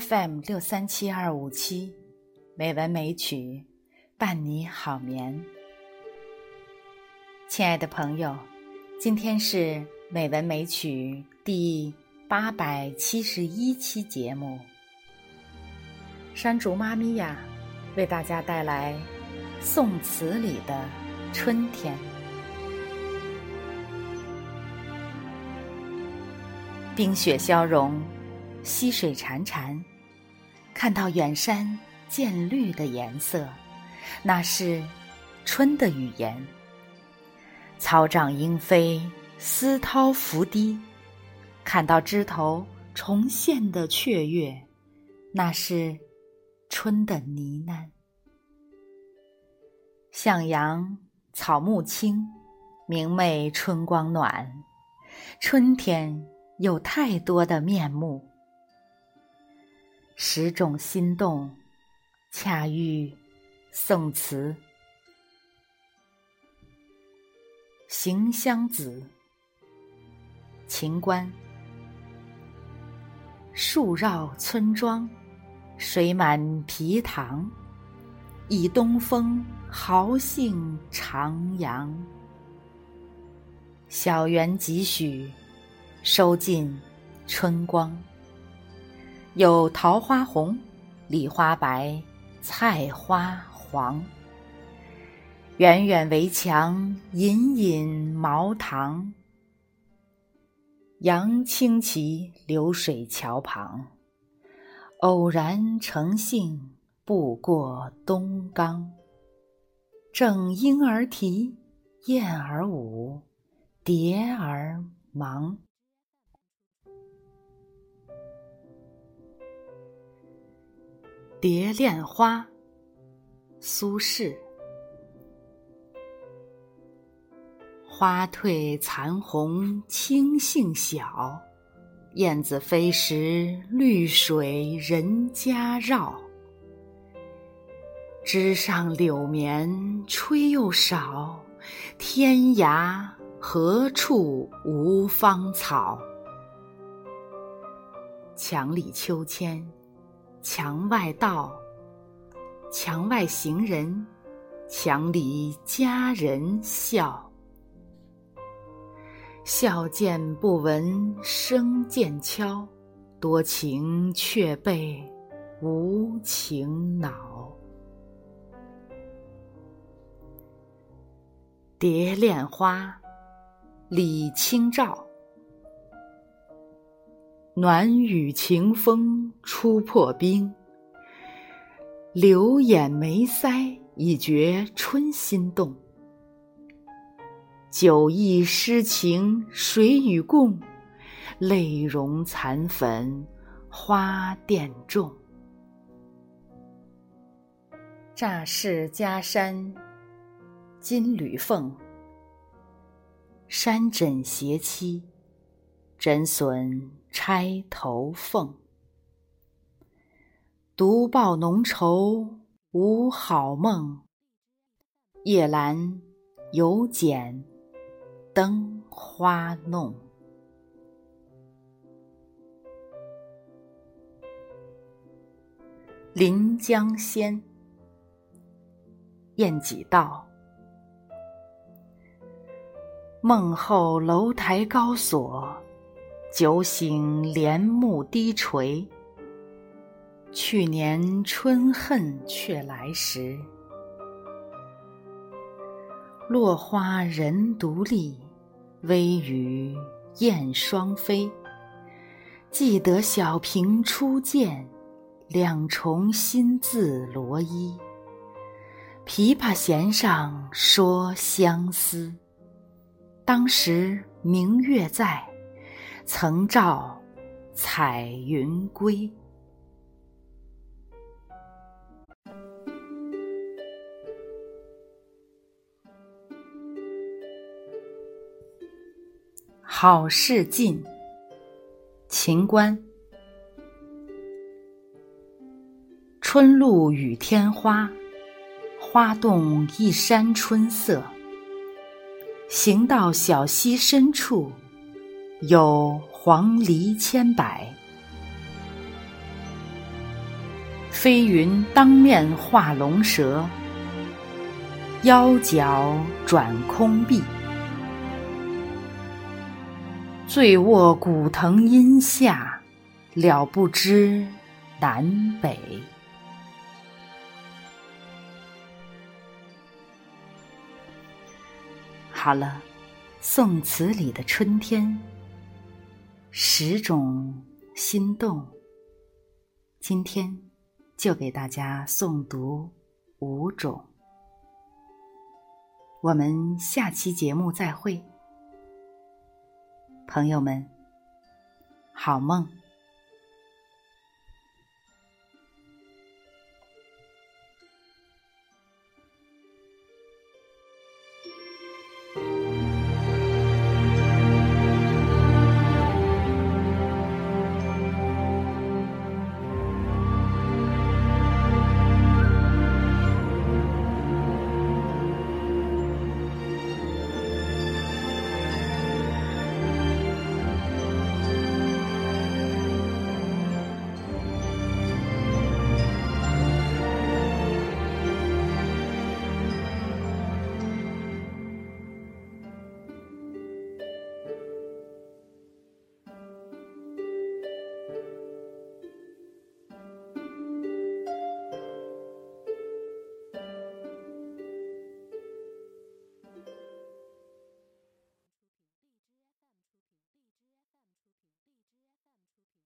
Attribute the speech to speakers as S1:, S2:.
S1: FM 六三七二五七，美文美曲，伴你好眠。亲爱的朋友，今天是美文美曲第八百七十一期节目。山竹妈咪呀，为大家带来宋词里的春天。冰雪消融。溪水潺潺，看到远山渐绿的颜色，那是春的语言。草长莺飞，丝涛拂堤，看到枝头重现的雀跃，那是春的呢喃。向阳草木青，明媚春光暖，春天有太多的面目。十种心动，恰遇宋词。行香子，秦观。树绕村庄，水满陂塘，倚东风，豪兴徜徉。小园几许，收尽春光。有桃花红，李花白，菜花黄。远远围墙，隐隐茅堂。杨青旗，流水桥旁。偶然乘兴，步过东冈。正莺儿啼，燕儿舞，蝶儿忙。《蝶恋花》苏轼。花褪残红青杏小，燕子飞时绿水人家绕。枝上柳绵吹又少，天涯何处无芳草？墙里秋千。墙外道，墙外行人，墙里佳人笑。笑渐不闻声渐悄，多情却被无情恼。《蝶恋花》李清照。暖雨晴风初破冰，柳眼眉腮已觉春心动。酒意诗情谁与共？泪融残粉花钿重。乍是家山金缕凤，山枕斜栖，枕笋。钗头凤，独抱浓愁无好梦。夜阑犹剪灯花弄。《临江仙》晏几道。梦后楼台高锁。酒醒帘幕低垂，去年春恨却来时。落花人独立，微雨燕双飞。记得小平初见，两重新字罗衣。琵琶弦上说相思，当时明月在。曾照彩云归。好事尽，秦观。春露雨天花，花动一山春色。行到小溪深处。有黄鹂千百，飞云当面画龙蛇，腰脚转空碧。醉卧古藤阴下，了不知南北。好了，宋词里的春天，十种心动。今天就给大家诵读五种。我们下期节目再会。朋友们，好梦。